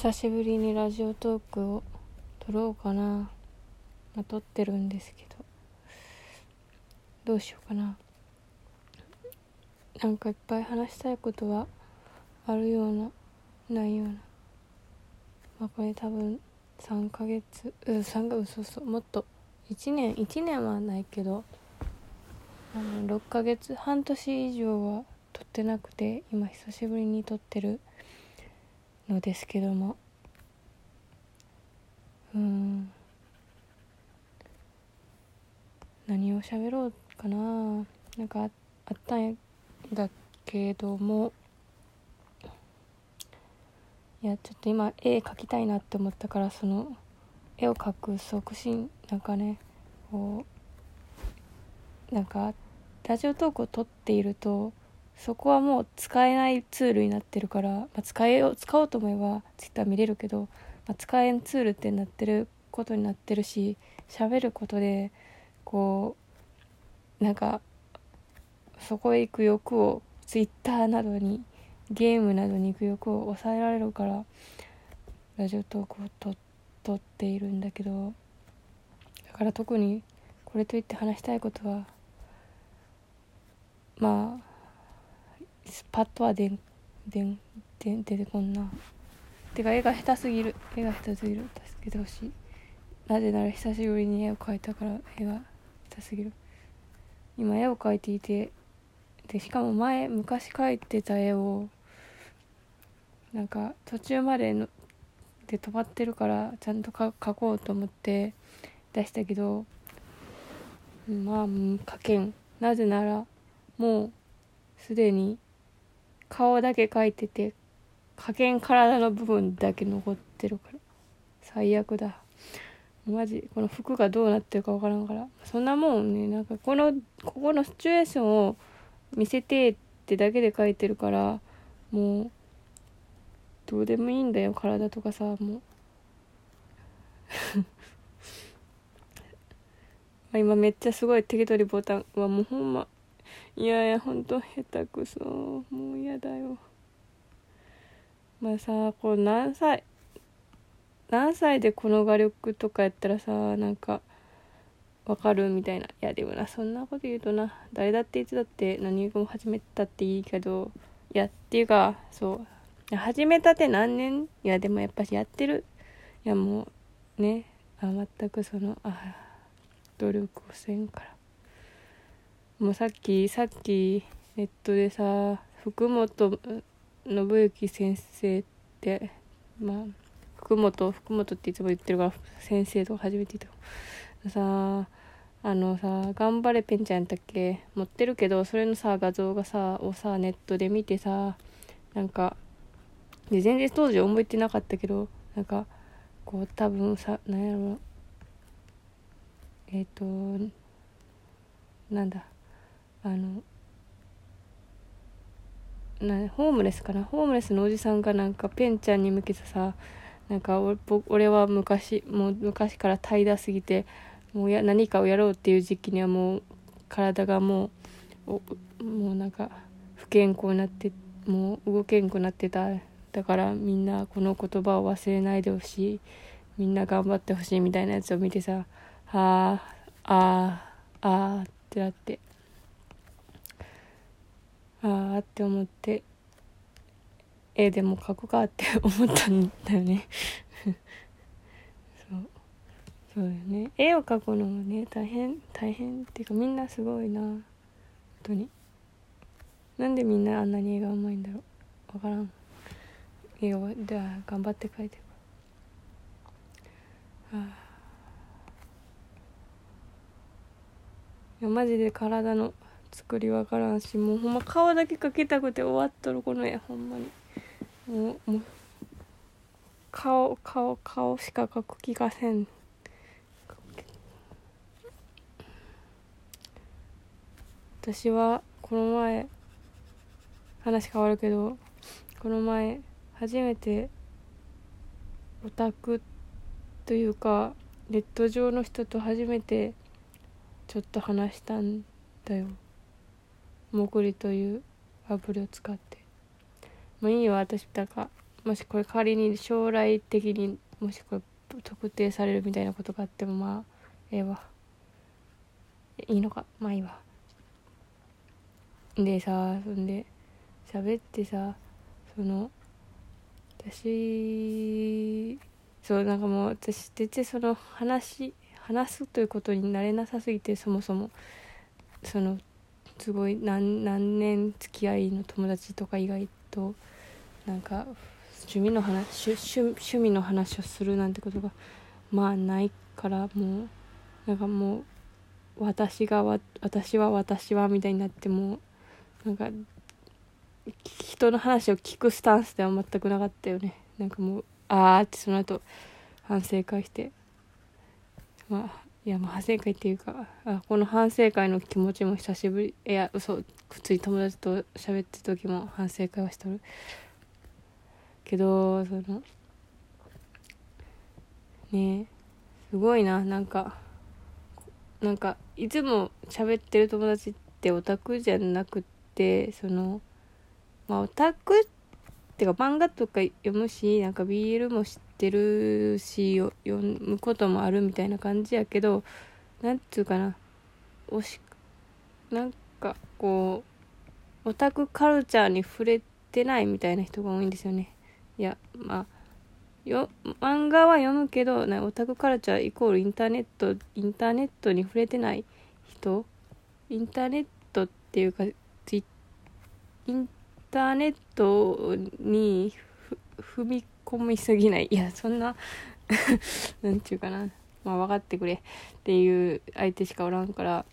久しぶりにラジオトークを撮ろうかな、まあ、撮ってるんですけど。どうしようかな。なんかいっぱい話したいことはあるようなないような。まあこれ多分3ヶ月うん3ヶ月そうそうもっと。1年1年はないけど。あの6ヶ月半年以上は撮ってなくて今久しぶりに撮ってるのですけども。うん。何を喋ろうかな。なんかああったんだけども。いやちょっと今絵描きたいなって思ったからその絵を描く促進なんかね。こうなんかラジオトークを撮っているとそこはもう使えないツールになってるから、まあ、使えよ使おうと思えばツイッター見れるけど、まあ、使えんツールってなってることになってるし喋ることでこうなんかそこへ行く欲をツイッターなどにゲームなどに行く欲を抑えられるからラジオトークをと撮っているんだけどだから特にこれといって話したいことはまあパッとはでんでんでん出てこんな。てか絵が下手すぎる。絵が下手すぎる。助けてほしい。なぜなら久しぶりに絵を描いたから絵が下手すぎる。今絵を描いていてでしかも前昔描いてた絵をなんか途中までので止まってるからちゃんと描こうと思って出したけどまあ描けん。なぜならもうすでに顔だけ描いてて描けん体の部分だけ残ってるから。最悪だ。マジこの服がどうなってるか分からんから。そんなもんね。なんかこのここのシチュエーションを見せてってだけで描いてるからもうどうでもいいんだよ。体とかさもう。今めっちゃすごい手取りボタン。はもうほんま。いやいやほんと下手くそ。もう嫌だよ。まあさこう何歳何歳でこの画力とかやったらさなんかわかるみたいな。いやでもなそんなこと言うとな誰だっていつだって何も始めたっていいけどいやっていうかそう。始めたって何年？いやでもやっぱしやってる。いやもうね。あ全くそのあ努力をせんから。もうさっきさっきネットでさ福本信之先生ってまあ福本福本っていつも言ってるから先生とか初めて言ったさあのさ「頑張れペンちゃん」やっけ？持ってるけどそれのさ画像がさをさネットで見てさなんかで全然当時覚えてなかったけどなんかこう多分さ何やろ。えっ、ー、となんだ？あのなホームレスかな？ホームレスのおじさんがなんかペンちゃんに向けてさなんか俺は昔もう昔から怠惰すぎてもうや何かをやろうっていう時期にはもう体がもうもうなんか不健康になってもう動けんくなってた。だからみんなこの言葉を忘れないでほしい。みんな頑張ってほしいみたいなやつを見てさはああああってなって。ああって思って絵でも描くかって思ったんだよね。そう。そうよね。絵を描くのもね大変大変っていうかみんなすごいな。本当に。なんでみんなあんなに絵がうまいんだろう。分からん。絵をでは頑張って描いてる。あいやマジで体の作りわからんしもうほんま顔だけ描きたくて終わっとるこの絵ほんまに。もうもう顔顔顔しか描く気がせん。私はこの前話変わるけどこの前初めてオタクというかネット上の人と初めてちょっと話したんだよ。もぐりというアプリを使ってもういいよ私だかもしこれ仮に将来的にもしこれ特定されるみたいなことがあってもまあええわ。いいのか？まあいいわ。でさそんで喋ってさその私そうなんかもう私全然その話話すということになれなさすぎてそもそもそのすごい何何年付き合いの友達とか以外となんか趣味の話趣趣味の話をするなんてことがまあないからもうなんかもう私がわ私は私はみたいになってもなんか人の話を聞くスタンスでは全くなかったよね。なんかもうああってその後反省会してまあいやまあ反省会っていうかあこの反省会の気持ちも久しぶりいや嘘普通に友達と喋ってる時も反省会はしとる。けどそのねすごいななんかなんかいつも喋ってる友達ってオタクじゃなくてそのまあオタクってか漫画とか読むしなんか BL も知ってるし読むこともあるみたいな感じやけどなんつうかな。おしなんかこうオタクカルチャーに触れてないみたいな人が多いんですよね。いやまあよ漫画は読むけどなオタクカルチャーイコールインターネットインターネットに触れてない人？インターネットっていうかインターネットに踏み込みすぎない。いやそんな なんちゅうかな。まあ分かってくれ。っていう相手しかおらんから。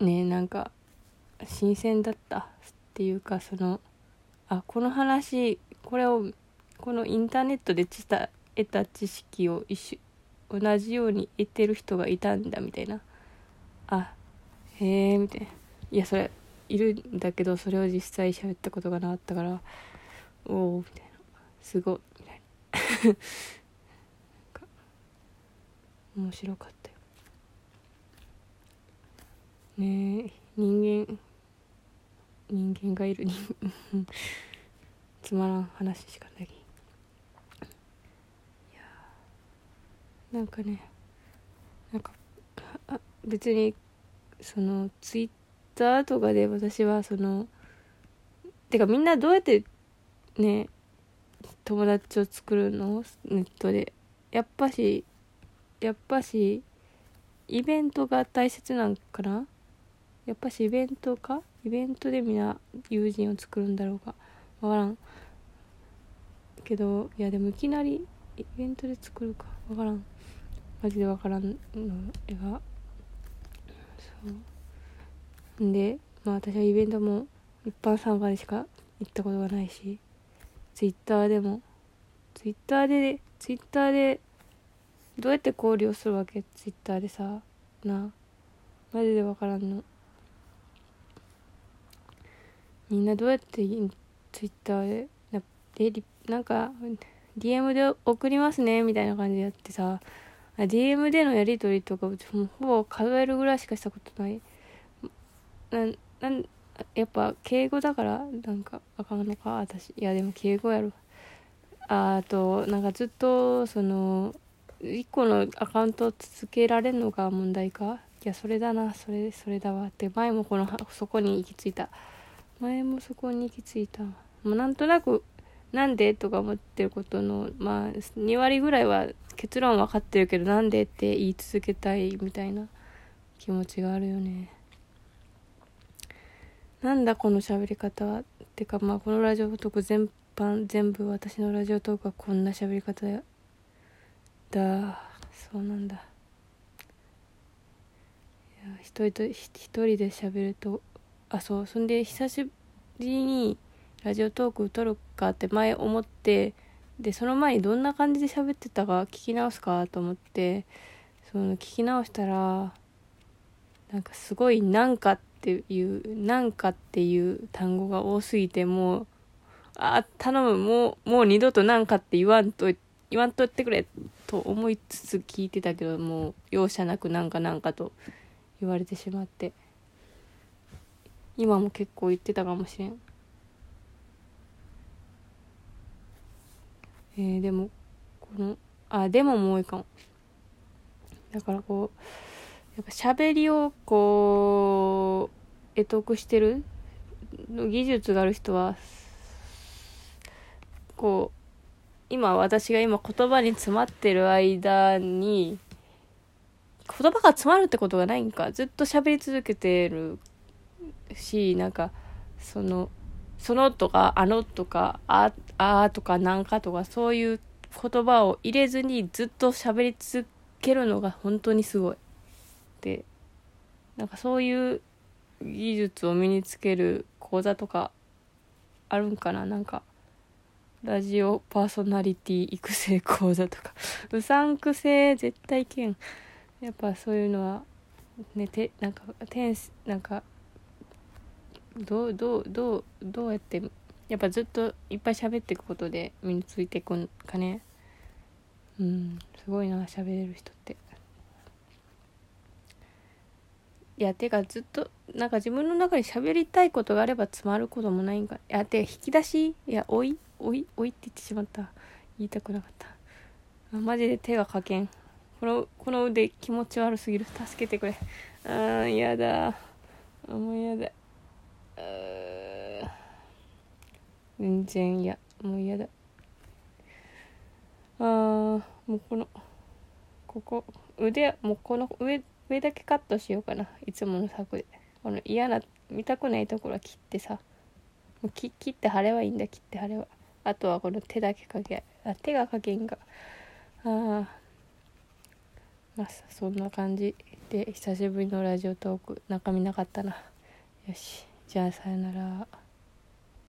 ねなんか新鮮だったっていうかそのあこの話これをこのインターネットで知た得た知識を一緒同じように得てる人がいたんだみたいな。あへえみたいな。いやそれいるんだけどそれを実際喋ったことがなかったから。おおみたいな。すごい。みたいな。なんか面白かったよ。ねえ人間人間がいる。つまらん話しかない。なんかねなんか別にそのツイッターとかで私はそのてかみんなどうやってね友達を作るの？ネットで。やっぱしやっぱしイベントが大切なんかな？やっぱしイベントか？イベントでみんな友人を作るんだろうか？わからん。けどいやでもいきなりイベントで作るか。わからん。マジでわからんの。が。そう。でまあ私はイベントも一般参加でしか行ったことがないし。ツイッターでも。ツイッターでツイッターでどうやって交流するわけ？ツイッターでさな。マジでわからんの。みんなどうやってツイッターでななんか DM で送りますね？みたいな感じでやってさ。DM でのやり取りとかほぼ数えるぐらいしかしたことない。ななんやっぱ敬語だからなんかあかんのか私。いやでも敬語やろ。あとなんかずっとその1個のアカウントを続けられるのが問題か？いやそれだな。それそれだわ。って前もこのそこに行き着いた。前もそこに行き着いた。もうなんとなくなんでとか思ってることのまあ2割ぐらいは結論分かってるけどなんでって言い続けたいみたいな気持ちがあるよね。なんだこの喋り方は？ってかまあこのラジオトーク全般全部私のラジオトークはこんな喋り方だ。そうなんだ。いや一人と一人で喋るとあそう。そんで久しぶりにラジオトーク撮るかって前思ってでその前にどんな感じで喋ってたか聞き直すかと思ってその聞き直したらなんかすごい「なんか」っていう「なんか」っていう単語が多すぎてもうあ頼む。もうもう二度と「なんか」って言わんと言わんとってくれと思いつつ聞いてたけどもう容赦なく「なんかなんか」と言われてしまって。今も結構言ってたかもしれん。えー、でもこのあでももう多いかもだからこうやっぱ喋りをこう得得してるの技術がある人はこう今私が今言葉に詰まってる間に言葉が詰まるってことがないんかずっと喋り続けてるしなんかそのそのとかあのとかああとかなんかとかそういう言葉を入れずにずっと喋り続けるのが本当にすごい。でなんかそういう技術を身につける講座とかあるんかな？なんかラジオパーソナリティ育成講座とか。うさんくせ絶対けん。やっぱそういうのはねてなんかテンスなんかどうどうどうどうやってやっぱずっといっぱい喋っていくことで身についていくんかね？うんすごいな喋れる人って。いやてかずっとなんか自分の中に喋りたいことがあれば詰まることもないんかいやて引き出しいやおいおいおいって言ってしまった。言いたくなかった。あマジで手がかけん。このこの腕気持ち悪すぎる。助けてくれ。あーやだ。あもうやだ。全然嫌。もう嫌だ。あもうこのここ。腕もうこの上上だけカットしようかな。いつもの策で。この嫌な見たくないところは切ってさ。もう切切って貼ればいいんだ。切って貼れば。あとはこの手だけかけあ手がかけんがあまあそんな感じで久しぶりのラジオトーク。中身なかったな。よし。じゃあさよなら。